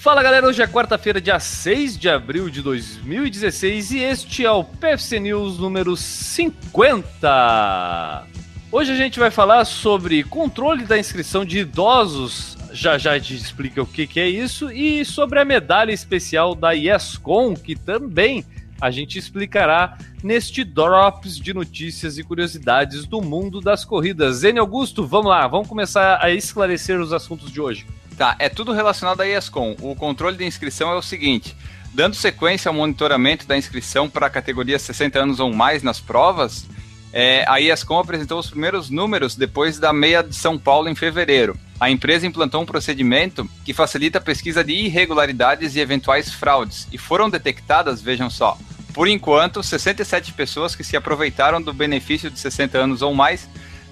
Fala galera, hoje é quarta-feira, dia 6 de abril de 2016 e este é o PFC News número 50. Hoje a gente vai falar sobre controle da inscrição de idosos, já já te explica o que, que é isso, e sobre a medalha especial da YesCon, que também a gente explicará neste Drops de notícias e curiosidades do mundo das corridas. Zene Augusto, vamos lá, vamos começar a esclarecer os assuntos de hoje. Tá, é tudo relacionado à ESCOM. O controle de inscrição é o seguinte: dando sequência ao monitoramento da inscrição para a categoria 60 anos ou mais nas provas, é, a ESCOM apresentou os primeiros números depois da meia de São Paulo em fevereiro. A empresa implantou um procedimento que facilita a pesquisa de irregularidades e eventuais fraudes, e foram detectadas, vejam só, por enquanto, 67 pessoas que se aproveitaram do benefício de 60 anos ou mais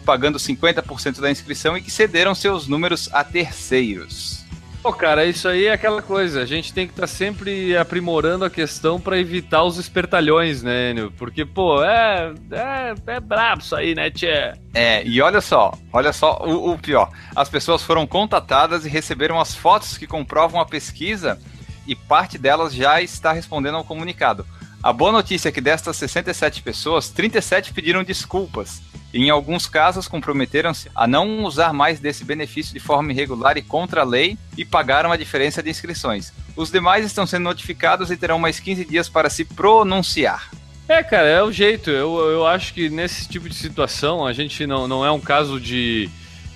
pagando 50% da inscrição e que cederam seus números a terceiros. Pô, cara, isso aí é aquela coisa. A gente tem que estar tá sempre aprimorando a questão para evitar os espertalhões, né, Enio? Porque, pô, é, é, é brabo isso aí, né, Tchê? É, e olha só, olha só o, o pior. As pessoas foram contatadas e receberam as fotos que comprovam a pesquisa e parte delas já está respondendo ao comunicado. A boa notícia é que destas 67 pessoas, 37 pediram desculpas em alguns casos, comprometeram-se a não usar mais desse benefício de forma irregular e contra a lei e pagaram a diferença de inscrições. Os demais estão sendo notificados e terão mais 15 dias para se pronunciar. É, cara, é o jeito. Eu, eu acho que nesse tipo de situação a gente não, não é um caso de.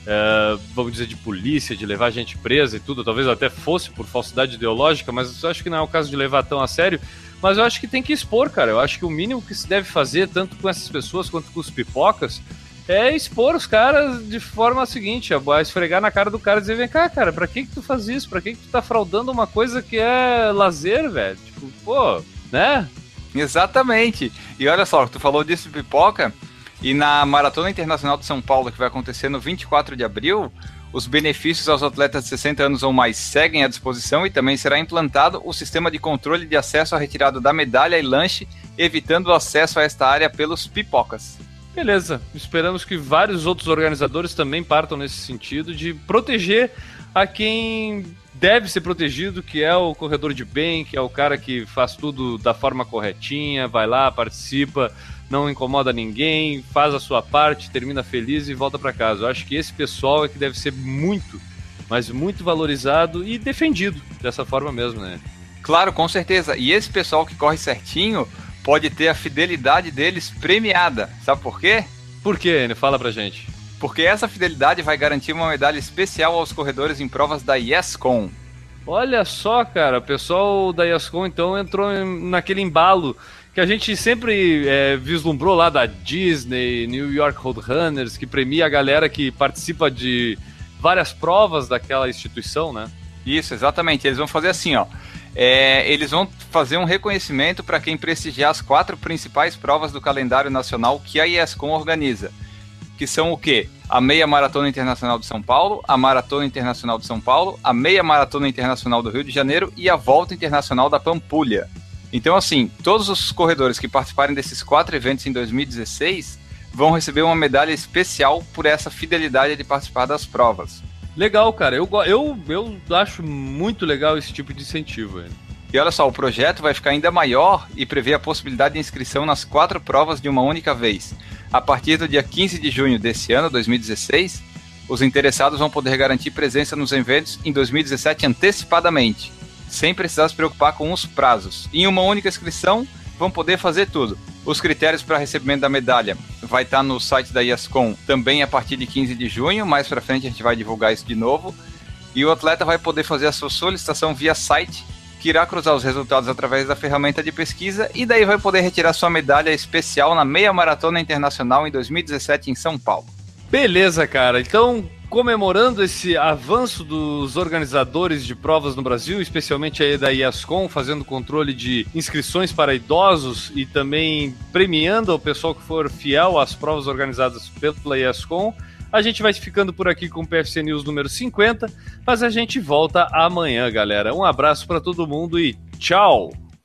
Uh, vamos dizer, de polícia, de levar gente presa e tudo, talvez até fosse por falsidade ideológica, mas eu acho que não é o caso de levar tão a sério, mas eu acho que tem que expor, cara. Eu acho que o mínimo que se deve fazer, tanto com essas pessoas quanto com os pipocas, é expor os caras de forma seguinte, a esfregar na cara do cara e dizer, vem cá, cara, pra que que tu faz isso? Pra que que tu tá fraudando uma coisa que é lazer, velho? Tipo, pô, né? Exatamente. E olha só, tu falou disso de pipoca, e na Maratona Internacional de São Paulo, que vai acontecer no 24 de abril, os benefícios aos atletas de 60 anos ou mais seguem à disposição e também será implantado o sistema de controle de acesso à retirada da medalha e lanche, evitando o acesso a esta área pelos pipocas. Beleza, esperamos que vários outros organizadores também partam nesse sentido de proteger a quem deve ser protegido, que é o corredor de bem, que é o cara que faz tudo da forma corretinha, vai lá, participa, não incomoda ninguém, faz a sua parte, termina feliz e volta para casa. Eu acho que esse pessoal é que deve ser muito, mas muito valorizado e defendido dessa forma mesmo, né? Claro, com certeza. E esse pessoal que corre certinho pode ter a fidelidade deles premiada. Sabe por quê? Por quê? Fala pra gente. Porque essa fidelidade vai garantir uma medalha especial aos corredores em provas da YesCon. Olha só, cara, o pessoal da YesCon então entrou naquele embalo que a gente sempre é, vislumbrou lá da Disney, New York Roadrunners, que premia a galera que participa de várias provas daquela instituição, né? Isso, exatamente. Eles vão fazer assim, ó. É, eles vão fazer um reconhecimento para quem prestigiar as quatro principais provas do calendário nacional que a ESCOM organiza. Que são o quê? A Meia Maratona Internacional de São Paulo, a Maratona Internacional de São Paulo, a Meia Maratona Internacional do Rio de Janeiro e a Volta Internacional da Pampulha. Então, assim, todos os corredores que participarem desses quatro eventos em 2016 vão receber uma medalha especial por essa fidelidade de participar das provas. Legal, cara. Eu, eu, eu acho muito legal esse tipo de incentivo. Hein? E olha só, o projeto vai ficar ainda maior e prevê a possibilidade de inscrição nas quatro provas de uma única vez. A partir do dia 15 de junho desse ano, 2016, os interessados vão poder garantir presença nos eventos em 2017 antecipadamente sem precisar se preocupar com os prazos. Em uma única inscrição, vão poder fazer tudo. Os critérios para recebimento da medalha vai estar no site da IASCOM também a partir de 15 de junho. Mais para frente a gente vai divulgar isso de novo. E o atleta vai poder fazer a sua solicitação via site, que irá cruzar os resultados através da ferramenta de pesquisa e daí vai poder retirar sua medalha especial na Meia Maratona Internacional em 2017 em São Paulo. Beleza, cara. Então, comemorando esse avanço dos organizadores de provas no Brasil, especialmente aí da IASCOM, fazendo controle de inscrições para idosos e também premiando o pessoal que for fiel às provas organizadas pela IASCOM. A gente vai ficando por aqui com o PFC News número 50, mas a gente volta amanhã, galera. Um abraço para todo mundo e tchau!